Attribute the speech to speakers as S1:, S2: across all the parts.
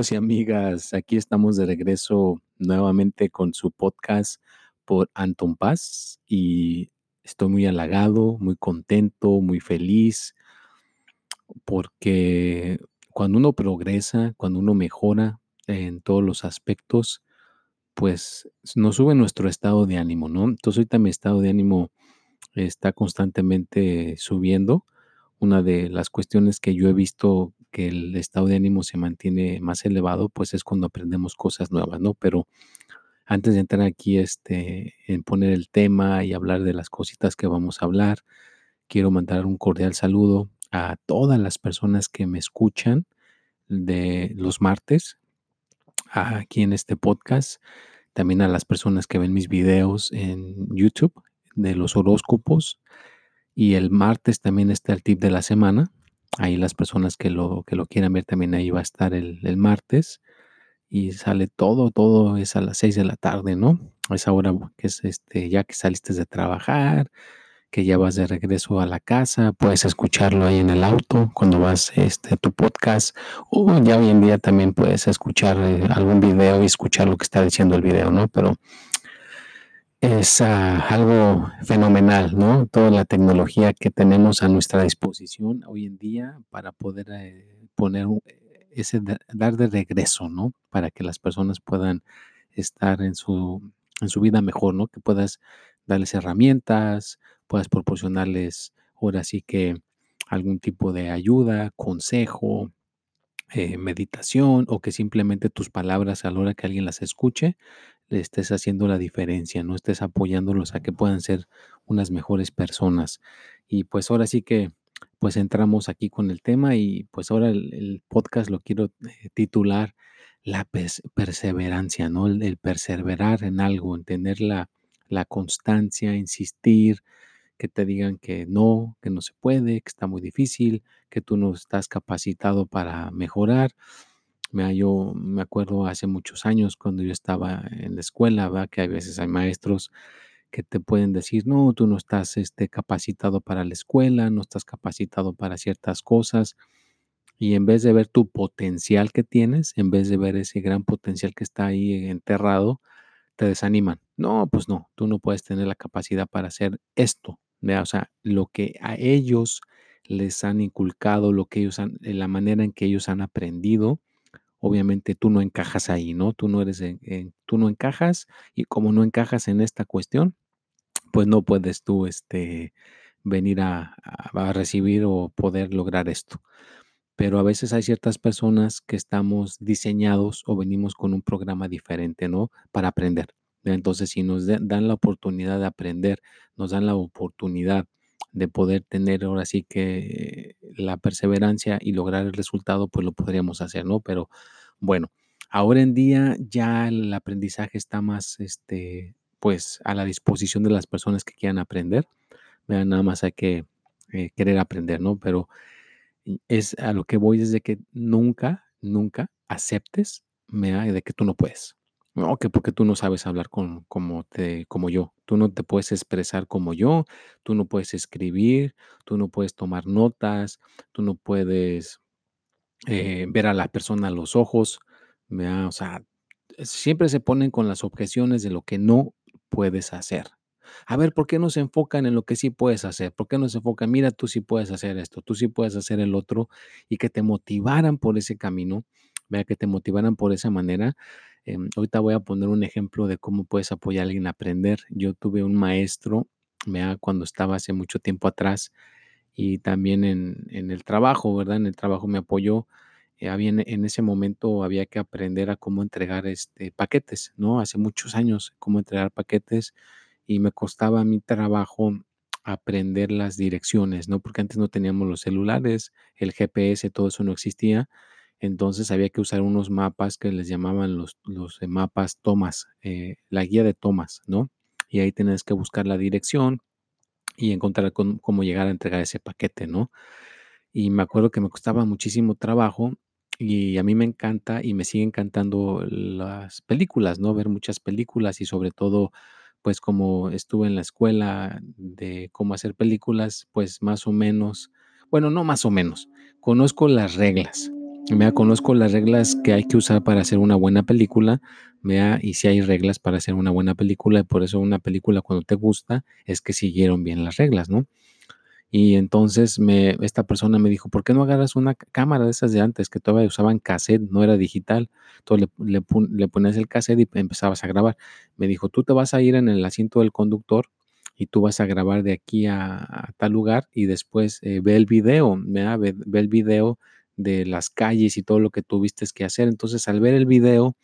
S1: Y amigas, aquí estamos de regreso nuevamente con su podcast por Anton Paz y estoy muy halagado, muy contento, muy feliz porque cuando uno progresa, cuando uno mejora en todos los aspectos, pues nos sube nuestro estado de ánimo, ¿no? Entonces ahorita mi estado de ánimo está constantemente subiendo. Una de las cuestiones que yo he visto que el estado de ánimo se mantiene más elevado, pues es cuando aprendemos cosas nuevas, ¿no? Pero antes de entrar aquí este, en poner el tema y hablar de las cositas que vamos a hablar, quiero mandar un cordial saludo a todas las personas que me escuchan de los martes aquí en este podcast, también a las personas que ven mis videos en YouTube de los horóscopos y el martes también está el tip de la semana Ahí las personas que lo, que lo quieran ver también ahí va a estar el, martes y sale todo, todo es a las 6 de la tarde, ¿no? A esa hora que es este, ya que saliste de trabajar, que ya vas de regreso a la casa, puedes escucharlo ahí en el auto cuando vas este, tu podcast o ya hoy en día también puedes escuchar eh, algún video y escuchar lo que está diciendo el video, ¿no? Pero es ah, algo fenomenal, ¿no? Toda la tecnología que tenemos a nuestra disposición hoy en día para poder eh, poner ese dar de regreso, ¿no? Para que las personas puedan estar en su, en su vida mejor, ¿no? Que puedas darles herramientas, puedas proporcionarles ahora sí que algún tipo de ayuda, consejo, eh, meditación o que simplemente tus palabras a la hora que alguien las escuche le estés haciendo la diferencia, no estés apoyándolos a que puedan ser unas mejores personas. Y pues ahora sí que pues entramos aquí con el tema y pues ahora el, podcast lo quiero eh, titular la perseverancia, ¿no? El, perseverar en algo, en tener la, la constancia, insistir, que te digan que no, que no se puede, que está muy difícil, que tú no estás capacitado para mejorar. Mira, yo me acuerdo hace muchos años cuando yo estaba en la escuela, ¿verdad? que a veces hay maestros que te pueden decir, no, tú no estás este, capacitado para la escuela, no estás capacitado para ciertas cosas. Y en vez de ver tu potencial que tienes, en vez de ver ese gran potencial que está ahí enterrado, te desaniman. No, pues no, tú no puedes tener la capacidad para hacer esto. O sea, lo que a ellos les han inculcado, lo que ellos han, eh, la manera en que ellos han aprendido, obviamente tú no encajas ahí, ¿no? Tú no eres, tú no encajas y como no encajas en esta cuestión, pues no puedes tú, este, venir a, a recibir o poder lograr esto. Pero a veces hay ciertas personas que estamos diseñados o venimos con un programa diferente, ¿no? Para aprender. Entonces, si nos dan la oportunidad de aprender, nos dan la oportunidad de poder tener ahora sí que la perseverancia y lograr el resultado, pues lo podríamos hacer, ¿no? Pero bueno, ahora en día ya el aprendizaje está más, este, pues a la disposición de las personas que quieran aprender. Vean, nada más hay que eh, querer aprender, ¿no? Pero es a lo que voy es de que nunca, nunca aceptes de que tú no puedes. No, que porque tú no sabes hablar con, como, te, como yo. Tú no te puedes expresar como yo, tú no puedes escribir, tú no puedes tomar notas, tú no puedes eh, ver a la persona a los ojos. O sea, siempre se ponen con las objeciones de lo que no puedes hacer. A ver, ¿por qué no se enfocan en lo que sí puedes hacer? ¿Por qué no se enfocan, mira, tú sí puedes hacer esto, tú sí puedes hacer el otro y que te motivaran por ese camino, vea, que te motivaran por esa manera Em, ahorita voy a poner un ejemplo de cómo puedes apoyar a alguien a aprender. Yo tuve un maestro, cuando estaba hace mucho tiempo atrás, y también en, en el trabajo, ¿verdad? En el trabajo me apoyó. eh, había en ese momento había que aprender a cómo entregar este, paquetes, ¿no? Hace muchos años, cómo entregar paquetes y me costaba mi trabajo aprender las direcciones, ¿no? Porque antes no teníamos los celulares, el GPS, todo eso no existía. Entonces había que usar unos mapas que les llamaban los, los eh, mapas tomas, eh, la guía de tomas, ¿no? Y ahí tenías que buscar la dirección y encontrar con- cómo llegar a entregar ese paquete, ¿no? Y me acuerdo que me costaba muchísimo trabajo y a mí me encanta y me sigue encantando las películas, ¿no? Ver muchas películas y sobre todo, pues como estuve en la escuela de cómo hacer películas, pues más o menos, bueno, no más o menos, conozco las reglas. Vea, conozco las reglas que hay que usar para hacer una buena película, vea, y si hay reglas para hacer una buena película, y por eso una película cuando te gusta es que siguieron bien las reglas, ¿no? Y entonces me, esta persona me dijo, ¿por qué no agarras una cámara de esas de antes que todavía usaban cassette, no era digital? Entonces le, le, le el cassette y empezabas a grabar. Me dijo, tú te vas a ir en el asiento del conductor y tú vas a grabar de aquí a, tal lugar y después eh, ve el video, ¿verdad? Ve, ve el video de las calles y todo lo que tuviste que hacer. Entonces al ver el video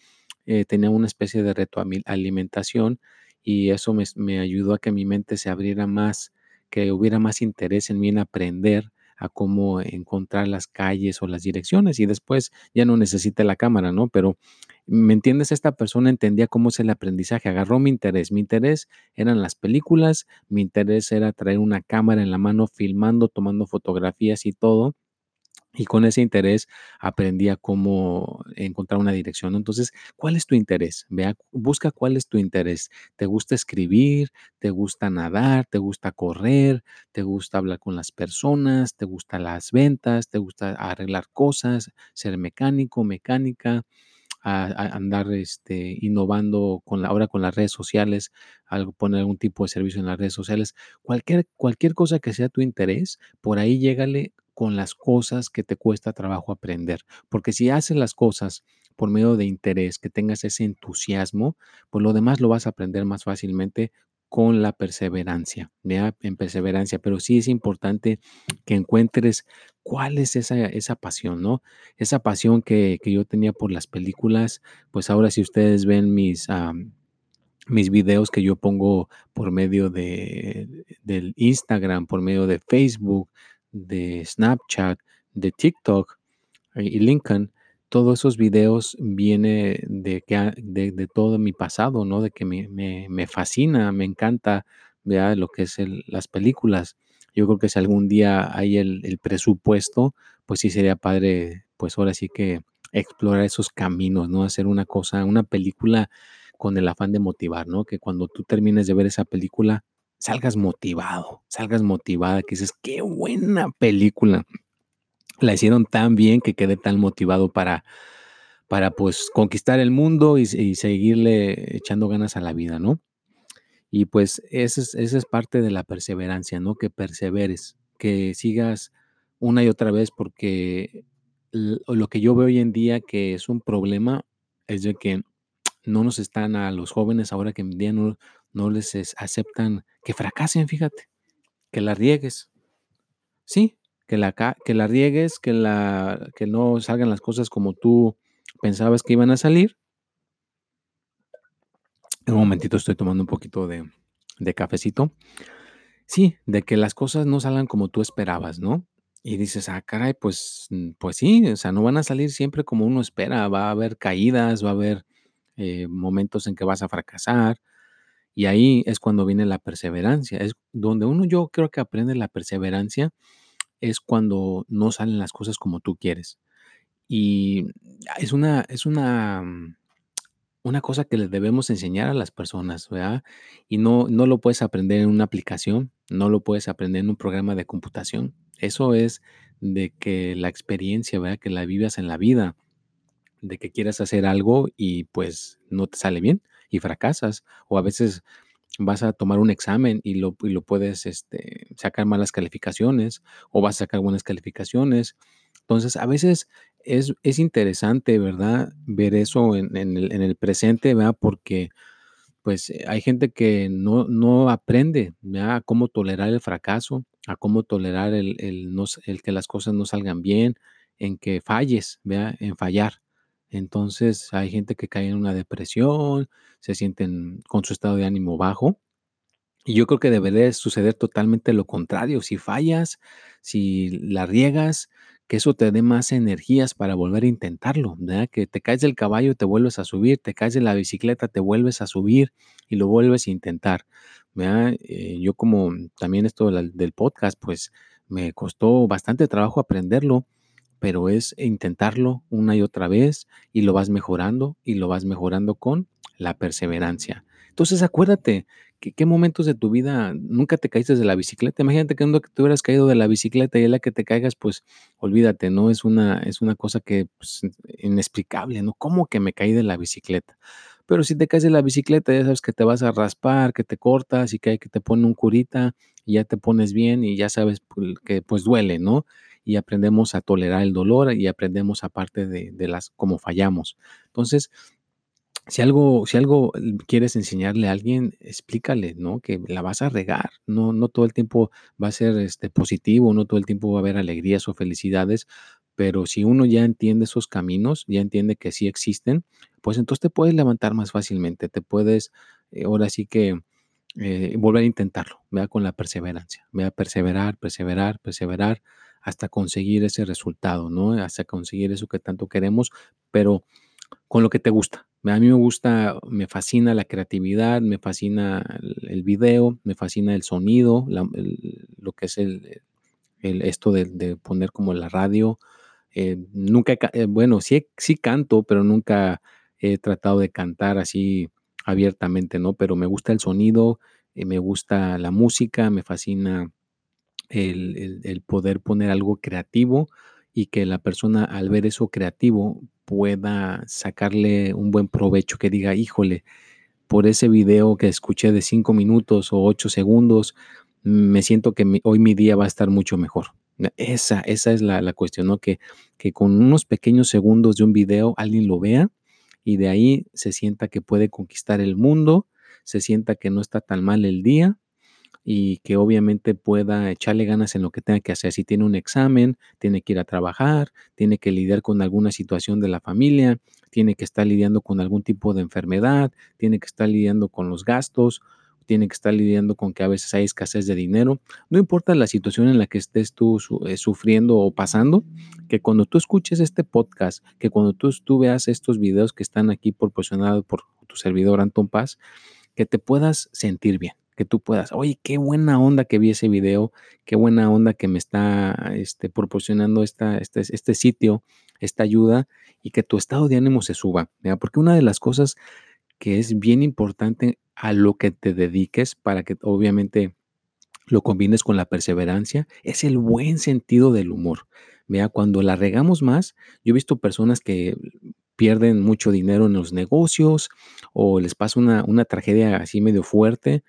S1: eh, tenía una especie de retroalimentación y eso me, me ayudó a que mi mente se abriera más, que hubiera más interés en mí en aprender a cómo encontrar las calles o las direcciones y después ya no necesité la cámara, ¿no? Pero, ¿me entiendes? Esta persona entendía cómo es el aprendizaje, agarró mi interés. Mi interés eran las películas, mi interés era traer una cámara en la mano, filmando, tomando fotografías y todo y con ese interés aprendí a cómo encontrar una dirección. Entonces, ¿cuál es tu interés? Vea, busca cuál es tu interés. ¿Te gusta escribir? ¿Te gusta nadar? ¿Te gusta correr? ¿Te gusta hablar con las personas? ¿Te gustan las ventas? ¿Te gusta arreglar cosas? ¿Ser mecánico, mecánica? a, andar este, innovando con la, ahora con las redes sociales, poner algún tipo de servicio en las redes sociales, cualquier, cualquier cosa que sea tu interés, por ahí llégale con las cosas que te cuesta trabajo aprender. Porque si haces las cosas por medio de interés, que tengas ese entusiasmo, pues lo demás lo vas a aprender más fácilmente con la perseverancia, en perseverancia, pero sí es importante que encuentres cuál es esa, esa pasión, ¿no? esa pasión que, que yo tenía por las películas, pues ahora si ustedes ven mis, am, mis videos que yo pongo por medio de, del Instagram, por medio de Facebook, de Snapchat, de TikTok eh, y Lincoln, todos esos videos viene de, que, de, de todo mi pasado, ¿no? De que me, me, me fascina, me encanta, ¿verdad? Lo que es el- las películas. Yo creo que si algún día hay el, el presupuesto, pues sí sería padre, pues ahora sí que explorar esos caminos, ¿no? Hacer una cosa, una película con el afán de motivar, ¿no? Que cuando tú termines de ver esa película, salgas motivado, salgas motivada, que dices, qué buena película. La hicieron tan bien que quedé tan motivado para, para pues conquistar el mundo y, seguirle echando ganas a la vida, ¿no? Y pues esa es, esa es parte de la perseverancia, ¿no? Que perseveres, que sigas una y otra vez, porque lo que yo veo hoy en día que es un problema es de que no nos están a los jóvenes ahora que en día no, no les es- aceptan que fracasen, fíjate, que la riegues, sí, que la, que la riegues, que, la, que no salgan las cosas como tú pensabas que iban a salir. Un momentito estoy tomando un poquito de, de cafecito. Sí, de que las cosas no salgan como tú esperabas, ¿no? Y dices, ah, caray, pues, mm, pues sí, o sea, no van a salir siempre como uno espera, va a haber caídas, va a haber eh, momentos en que vas a fracasar, y ahí es cuando viene la perseverancia, es donde uno yo creo que aprende la perseverancia, es cuando no salen las cosas como tú quieres. Y es una, es una, mm, una cosa que le debemos enseñar a las personas, ¿verdad? Y no, no lo puedes aprender en una aplicación, no lo puedes aprender en un programa de computación. Eso es de que la experiencia, ¿verdad? Que la vivas en la vida, de que quieras hacer algo y pues no te sale bien y fracasas. O a veces vas a tomar un examen y lo, y lo puedes este, sacar malas calificaciones o vas a sacar buenas calificaciones. Entonces, a veces es, es interesante, ¿verdad? Ver eso en, el, en el presente, ¿verdad? Porque pues eh, hay gente que no, no aprende a cómo tolerar el fracaso, a cómo tolerar el, el, no, el que las cosas no salgan bien, en que falles, ¿vea? en fallar. Entonces hay gente que cae en una depresión, se sienten con su estado de ánimo bajo. Y yo creo que debería suceder totalmente lo contrario. Si fallas, si la riegas, que eso te dé más energías para volver a intentarlo, ¿verdad? Que te caes del caballo, te vuelves a subir, te caes de la bicicleta, te vuelves a subir y lo vuelves a intentar. Eh, yo como también esto del podcast, pues me costó bastante trabajo aprenderlo, pero es intentarlo una y otra vez y lo vas mejorando y lo vas mejorando con la perseverancia. Entonces acuérdate, ¿Qué, momentos de tu vida nunca te caíste de la bicicleta? Imagínate que nunca te hubieras caído de la bicicleta y la que te caigas, pues olvídate, ¿no? Es una, es una cosa que pues, inexplicable, ¿no? ¿Cómo que me caí de la bicicleta? Pero si te caes de la bicicleta, ya sabes que te vas a raspar, que te cortas y que que te pone un curita y ya te pones bien y ya sabes pues, que pues duele, ¿no? Y aprendemos a tolerar el dolor y aprendemos aparte de, de las cómo fallamos. Entonces, si algo, si algo quieres enseñarle a alguien, explícale, ¿no? Que la vas a regar. No, no todo el tiempo va a ser este, positivo, no todo el tiempo va a haber alegrías o felicidades, pero si uno ya entiende esos caminos, ya entiende que sí existen, pues entonces te puedes levantar más fácilmente, te puedes, eh, ahora sí que eh, volver a intentarlo, vea con la perseverancia, vea perseverar, perseverar, perseverar hasta conseguir ese resultado, ¿no? Hasta conseguir eso que tanto queremos, pero con lo que te gusta, a mí me gusta, me fascina la creatividad, me fascina el, video, me fascina el sonido, lo que es el, esto de, poner como la radio. Eh, nunca, eh, bueno, sí, sí canto, pero nunca he tratado de cantar así abiertamente, ¿no? Pero me gusta el sonido, eh, me gusta la música, me fascina el, poder poner algo creativo y que la persona al ver eso creativo pueda sacarle un buen provecho, que diga, híjole, por ese video que escuché de cinco minutos o ocho segundos, me siento que hoy mi día va a estar mucho mejor. Esa, esa es la, cuestión, ¿no? Que, que con unos pequeños segundos de un video alguien lo vea y de ahí se sienta que puede conquistar el mundo, se sienta que no está tan mal el día y que obviamente pueda echarle ganas en lo que tenga que hacer. Si tiene un examen, tiene que ir a trabajar, tiene que lidiar con alguna situación de la familia, tiene que estar lidiando con algún tipo de enfermedad, tiene que estar lidiando con los gastos, tiene que estar lidiando con que a veces hay escasez de dinero. No importa la situación en la que estés tú eh, sufriendo o pasando, que cuando tú escuches este podcast, que cuando tú, tú veas estos videos que están aquí proporcionados por tu servidor Anton Paz, que te puedas sentir bien que tú puedas, oye, qué buena onda que vi ese video, qué buena onda que me está este, proporcionando esta, este, este sitio, esta ayuda y que tu estado de ánimo se suba. Porque una de las cosas que es bien importante a lo que te dediques para que obviamente lo combines con la perseverancia es el buen sentido del humor. Vea, cuando la regamos más, yo he visto personas que pierden mucho dinero en los negocios o les pasa una, una tragedia así medio fuerte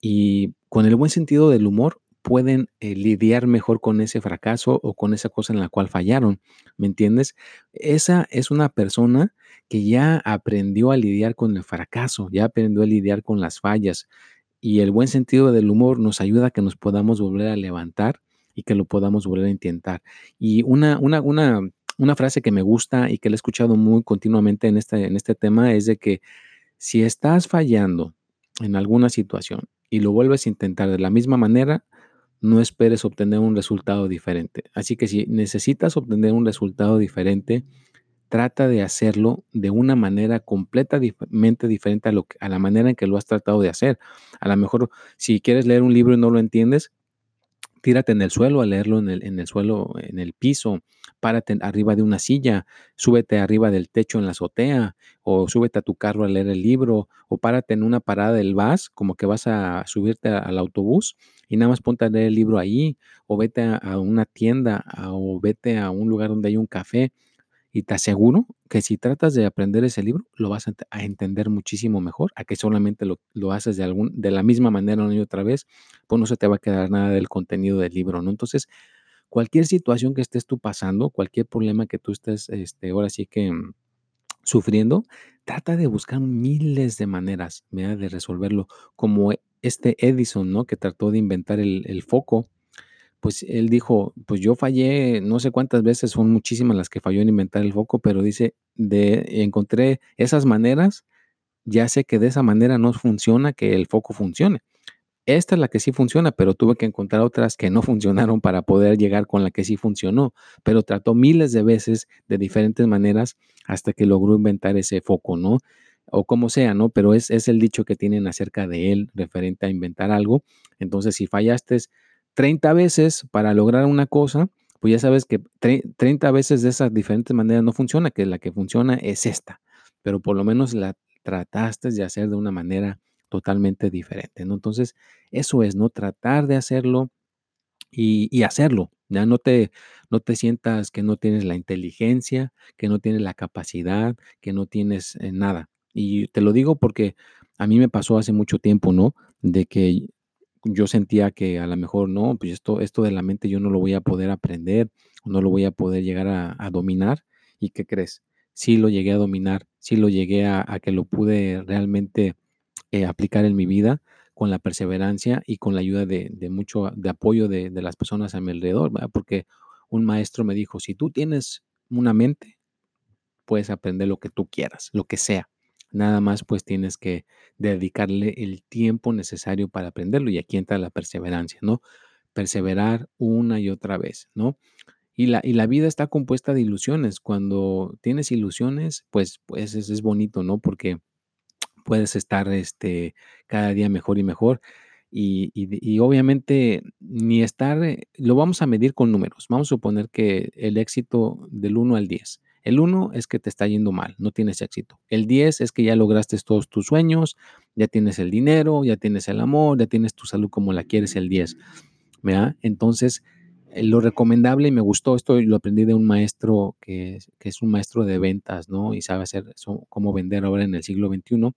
S1: Y con el buen sentido del humor pueden eh, lidiar mejor con ese fracaso o con esa cosa en la cual fallaron, ¿me entiendes? Esa es una persona que ya aprendió a lidiar con el fracaso, ya aprendió a lidiar con las fallas y el buen sentido del humor nos ayuda a que nos podamos volver a levantar y que lo podamos volver a intentar. Y una, una, una, una frase que me gusta y que le he escuchado muy continuamente en este, en este tema es de que si estás fallando, en alguna situación y lo vuelves a intentar de la misma manera, no esperes obtener un resultado diferente. Así que si necesitas obtener un resultado diferente, trata de hacerlo de una manera completamente diferente a, lo a la manera en que lo has tratado de hacer. A lo mejor si quieres leer un libro y no lo entiendes, tírate en el suelo a leerlo en el, en el suelo, en el piso, párate arriba de una silla, súbete arriba del techo en la azotea, o súbete a tu carro a leer el libro, o párate en una parada del bus, como que vas a subirte al autobús y nada más ponte a leer el libro ahí, o vete a, una tienda, o vete a un lugar donde hay un café y te aseguro que si tratas de aprender ese libro, lo vas a, entender muchísimo mejor a que solamente lo, haces de, algún, de la misma manera una y otra vez, pues no se te va a quedar nada del contenido del libro, ¿no? Entonces, cualquier situación que estés tú pasando, cualquier problema que tú estés, este, ahora sí que mm, sufriendo, trata de buscar miles de maneras de resolverlo, como este Edison, ¿no? Que trató de inventar el, el foco pues él dijo, pues yo fallé, no sé cuántas veces, son muchísimas las que falló en inventar el foco, pero dice, de encontré esas maneras, ya sé que de esa manera no funciona que el foco funcione. Esta es la que sí funciona, pero tuve que encontrar otras que no funcionaron para poder llegar con la que sí funcionó. Pero trató miles de veces de diferentes maneras hasta que logró inventar ese foco, ¿no? O como sea, ¿no? Pero es, es el dicho que tienen acerca de él referente a inventar algo. Entonces, si fallaste 30 veces para lograr una cosa, pues ya sabes que 30 veces de esas diferentes maneras no funciona, que la que funciona es esta, pero por lo menos la trataste de hacer de una manera totalmente diferente, ¿no? Entonces, eso es, ¿no? Tratar de hacerlo y, hacerlo, ya no te, no te sientas que no tienes la inteligencia, que no tienes la capacidad, que no tienes eh, nada. Y te lo digo porque a mí me pasó hace mucho tiempo, ¿no? De que yo sentía que a lo mejor no, pues esto, esto de la mente yo no lo voy a poder aprender, no lo voy a poder llegar a, dominar. ¿Y qué crees? Sí lo llegué a dominar, sí lo llegué a, que lo pude realmente eh, aplicar en mi vida con la perseverancia y con la ayuda de, mucho, de apoyo de, las personas a mi alrededor, porque un maestro me dijo, si tú tienes una mente, puedes aprender lo que tú quieras, lo que sea. Nada más pues tienes que dedicarle el tiempo necesario para aprenderlo y aquí entra la perseverancia, ¿no? Perseverar una y otra vez, ¿no? Y la, y la vida está compuesta de ilusiones. Cuando tienes ilusiones, pues, pues es, es bonito, ¿no? Porque puedes estar este, cada día mejor y mejor. Y, y, obviamente ni estar, eh, lo vamos a medir con números. Vamos a suponer que el éxito del 1 al 10 el 1 es que te está yendo mal, no tienes éxito. El 10 es que ya lograste todos tus sueños, ya tienes el dinero, ya tienes el amor, ya tienes tu salud como la quieres, el 10. ¿verdad? Entonces, eh, lo recomendable y me gustó, esto lo aprendí de un maestro que, es un maestro de ventas, ¿no? Y sabe hacer cómo vender ahora en el siglo XXI.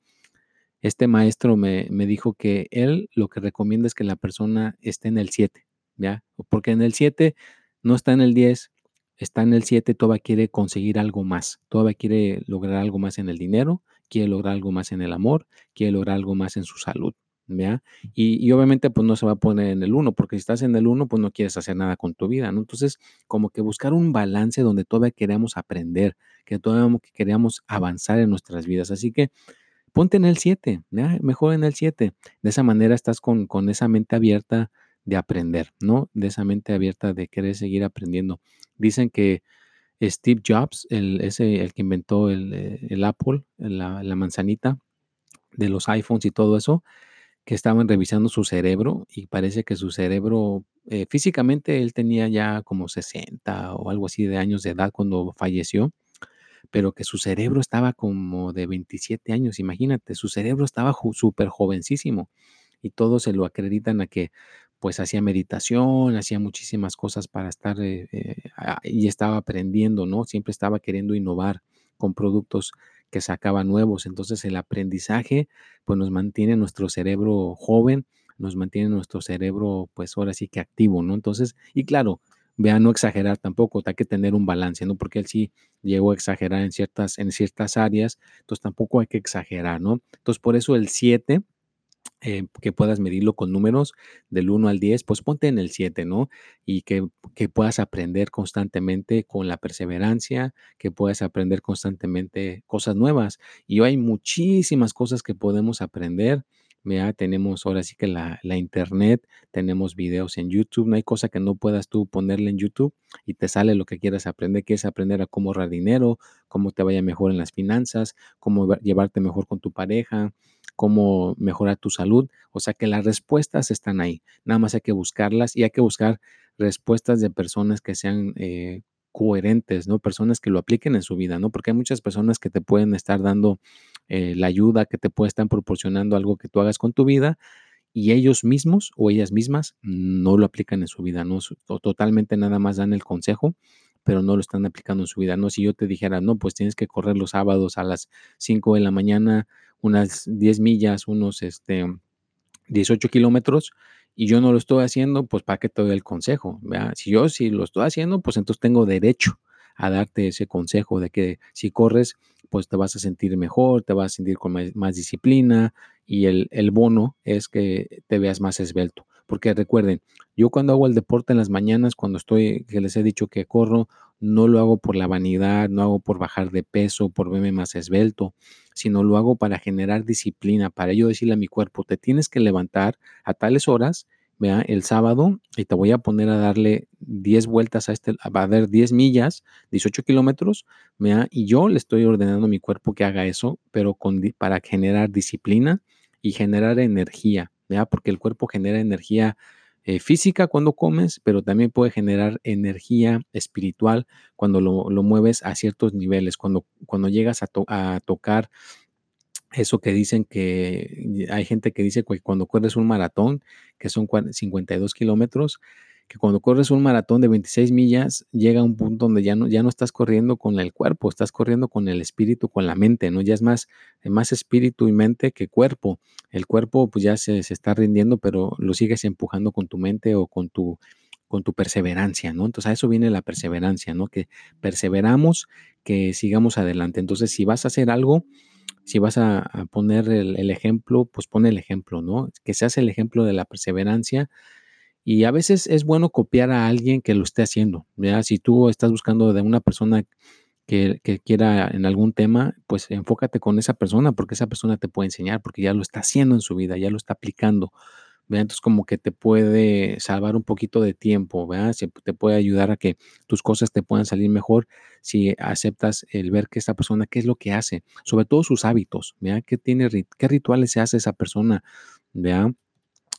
S1: Este maestro me, dijo que él lo que recomienda es que la persona esté en el 7, ¿ya? Porque en el 7 no está en el 10, está en el 7, todavía quiere conseguir algo más, todavía quiere lograr algo más en el dinero, quiere lograr algo más en el amor, quiere lograr algo más en su salud. ¿ya? Y, obviamente pues no se va a poner en el 1, porque si estás en el 1, pues no quieres hacer nada con tu vida, ¿no? Entonces, como que buscar un balance donde todavía queremos aprender, que todavía queremos avanzar en nuestras vidas. Así que ponte en el 7, mejor en el 7. De esa manera estás con, con esa mente abierta de aprender, ¿no? De esa mente abierta de querer seguir aprendiendo. Dicen que Steve Jobs, el, ese, el que inventó el, eh, Apple, la, manzanita de los iPhones y todo eso, que estaban revisando su cerebro y parece que su cerebro, eh, físicamente él tenía ya como 60 o algo así de años de edad cuando falleció, pero que su cerebro estaba como de 27 años, imagínate, su cerebro estaba súper jovencísimo y todos se lo acreditan a que pues hacía meditación, hacía muchísimas cosas para estar eh, eh, y estaba aprendiendo, ¿no? Siempre estaba queriendo innovar con productos que sacaba nuevos. Entonces el aprendizaje pues nos mantiene nuestro cerebro joven, nos mantiene nuestro cerebro pues ahora sí que activo, ¿no? Entonces, y claro, vea, no exagerar tampoco, hay que tener un balance, ¿no? Porque él sí llegó a exagerar en ciertas, en ciertas áreas, entonces tampoco hay que exagerar, ¿no? Entonces por eso el 7 eh, que puedas medirlo con números del 1 al 10, pues ponte en el 7, ¿no? Y que, que, puedas aprender constantemente con la perseverancia, que puedas aprender constantemente cosas nuevas. Y hay muchísimas cosas que podemos aprender. Ya tenemos ahora sí que la, la, internet, tenemos videos en YouTube, no hay cosa que no puedas tú ponerle en YouTube y te sale lo que quieras aprender, quieres aprender a cómo ahorrar dinero, cómo te vaya mejor en las finanzas, cómo llevarte mejor con tu pareja, cómo mejorar tu salud. O sea que las respuestas están ahí. Nada más hay que buscarlas y hay que buscar respuestas de personas que sean eh, coherentes, ¿no? Personas que lo apliquen en su vida, ¿no? Porque hay muchas personas que te pueden estar dando eh, la ayuda, que te pueden estar proporcionando algo que tú hagas con tu vida y ellos mismos o ellas mismas no lo aplican en su vida, ¿no? totalmente nada más dan el consejo, pero no lo están aplicando en su vida, ¿no? Si yo te dijera, no, pues tienes que correr los sábados a las 5 de la mañana unas 10 millas, unos este, 18 kilómetros, y yo no lo estoy haciendo, pues ¿para qué te doy el consejo? Si yo sí lo estoy haciendo, pues entonces tengo derecho a darte ese consejo de que si corres pues te vas a sentir mejor, te vas a sentir con más, disciplina y el, el bono es que te veas más esbelto. Porque recuerden, yo cuando hago el deporte en las mañanas, cuando estoy, que les he dicho que corro, no lo hago por la vanidad, no hago por bajar de peso, por verme más esbelto, sino lo hago para generar disciplina, para yo decirle a mi cuerpo, te tienes que levantar a tales horas, vea, el sábado, y te voy a poner a darle 10 vueltas a este, va a dar 10 millas, 18 kilómetros, vea, y yo le estoy ordenando a mi cuerpo que haga eso, pero con, para generar disciplina y generar energía, vea, porque el cuerpo genera energía eh, física cuando comes, pero también puede generar energía espiritual cuando lo, mueves a ciertos niveles, cuando, cuando llegas a, a, tocar eso que dicen que hay gente que dice que cuando corres un maratón, que son 52 kilómetros, que cuando corres un maratón de 26 millas, llega un punto donde ya no, ya no estás corriendo con el cuerpo, estás corriendo con el espíritu, con la mente, ¿no? Ya es más, más espíritu y mente que cuerpo. El cuerpo pues ya se, se está rindiendo, pero lo sigues empujando con tu mente o con tu, con tu perseverancia, ¿no? Entonces a eso viene la perseverancia, ¿no? Que perseveramos, que sigamos adelante. Entonces si vas a hacer algo, si vas a, poner el, el, ejemplo, pues pon el ejemplo, ¿no? Que seas el ejemplo de la perseverancia y a veces es bueno copiar a alguien que lo esté haciendo. ¿ya? Si tú estás buscando de una persona que, quiera en algún tema, pues enfócate con esa persona porque esa persona te puede enseñar porque ya lo está haciendo en su vida, ya lo está aplicando. Entonces como que te puede salvar un poquito de tiempo, ¿verdad? te puede ayudar a que tus cosas te puedan salir mejor si aceptas el ver que esta persona, qué es lo que hace, sobre todo sus hábitos, ¿verdad? ¿Qué, tiene, qué rituales se hace esa persona? ¿verdad?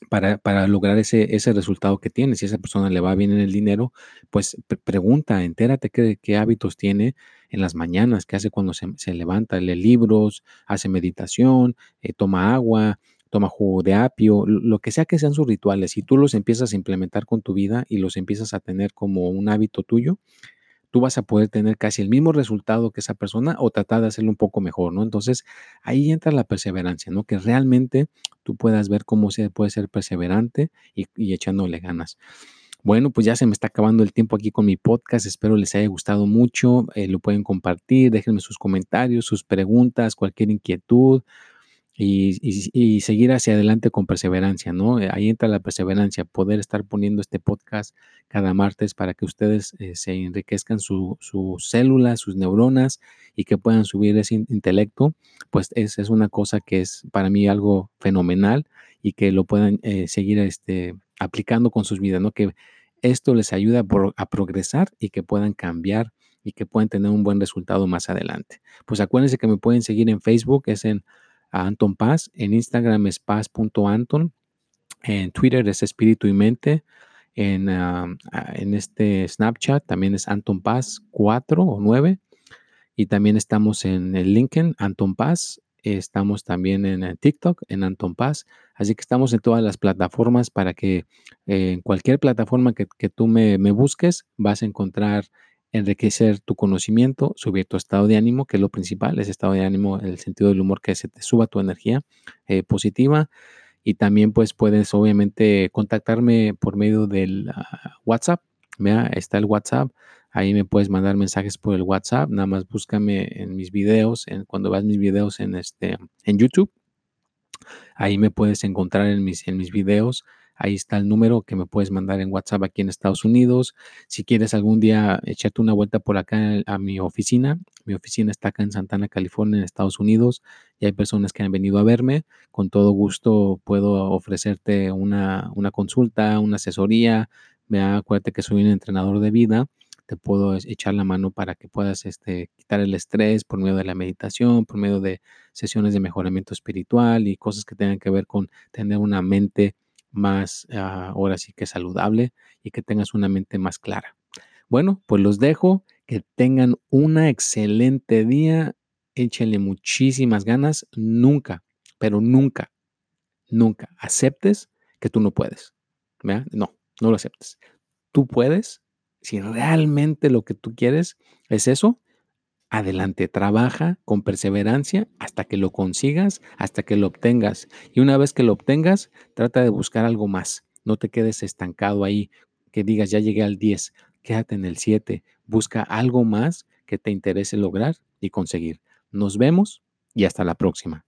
S1: Para, lograr ese, ese resultado que tiene. Si esa persona le va bien en el dinero, pues pregunta, entérate qué, qué, hábitos tiene en las mañanas, qué hace cuando se, levanta, lee libros, hace meditación, eh, toma agua, toma jugo de apio, lo que sea que sean sus rituales. Si tú los empiezas a implementar con tu vida y los empiezas a tener como un hábito tuyo, tú vas a poder tener casi el mismo resultado que esa persona o tratar de hacerlo un poco mejor, ¿no? Entonces ahí entra la perseverancia, ¿no? Que realmente tú puedas ver cómo se puede ser perseverante y, echándole ganas. Bueno, pues ya se me está acabando el tiempo aquí con mi podcast. Espero les haya gustado mucho. Eh, lo pueden compartir. Déjenme sus comentarios, sus preguntas, cualquier inquietud y, seguir hacia adelante con perseverancia, ¿no? Eh, ahí entra la perseverancia, poder estar poniendo este podcast cada martes para que ustedes eh, se enriquezcan sus células, sus neuronas y que puedan subir ese intelecto, pues es, es, una cosa que es para mí algo fenomenal y que lo puedan eh, seguir este, aplicando con sus vidas, ¿no? Que esto les ayuda a progresar y que puedan cambiar y que puedan tener un buen resultado más adelante. Pues acuérdense que me pueden seguir en Facebook, es en Anton Paz. En Instagram es paz.anton. En Twitter es espíritu y mente. En, en, este Snapchat también es Anton Paz 4 o 9. Y también estamos en el LinkedIn, Anton Paz. Estamos también en TikTok, en Anton Paz. Así que estamos en todas las plataformas para que eh, en cualquier plataforma que, tú me, me, busques vas a encontrar enriquecer tu conocimiento, subir tu estado de ánimo, que es lo principal, ese estado de ánimo, el sentido del humor, que se te suba tu energía eh, positiva. Y también pues puedes obviamente contactarme por medio del ah, WhatsApp. Vea, está el WhatsApp. Ahí me puedes mandar mensajes por el WhatsApp. Nada más búscame en mis videos, en, cuando vas mis videos en, este, en YouTube. Ahí me puedes encontrar en mis, en mis videos. Ahí está el número que me puedes mandar en WhatsApp aquí en Estados Unidos. Si quieres algún día echarte una vuelta por acá a mi oficina, mi oficina está acá en Santana, California, en Estados Unidos, y hay personas que han venido a verme. Con todo gusto puedo ofrecerte una, consulta, una asesoría. Me acuérdate que soy un entrenador de vida te puedo echar la mano para que puedas este, quitar el estrés por medio de la meditación, por medio de sesiones de mejoramiento espiritual y cosas que tengan que ver con tener una mente más, ah, ahora sí que saludable y que tengas una mente más clara. Bueno, pues los dejo, que tengan una excelente día, échenle muchísimas ganas, nunca, pero nunca, nunca aceptes que tú no puedes. No, no lo aceptes. Tú puedes, si realmente lo que tú quieres es eso, adelante, trabaja con perseverancia hasta que lo consigas, hasta que lo obtengas. Y una vez que lo obtengas, trata de buscar algo más. No te quedes estancado ahí, que digas, ya llegué al 10, quédate en el 7, busca algo más que te interese lograr y conseguir. Nos vemos y hasta la próxima.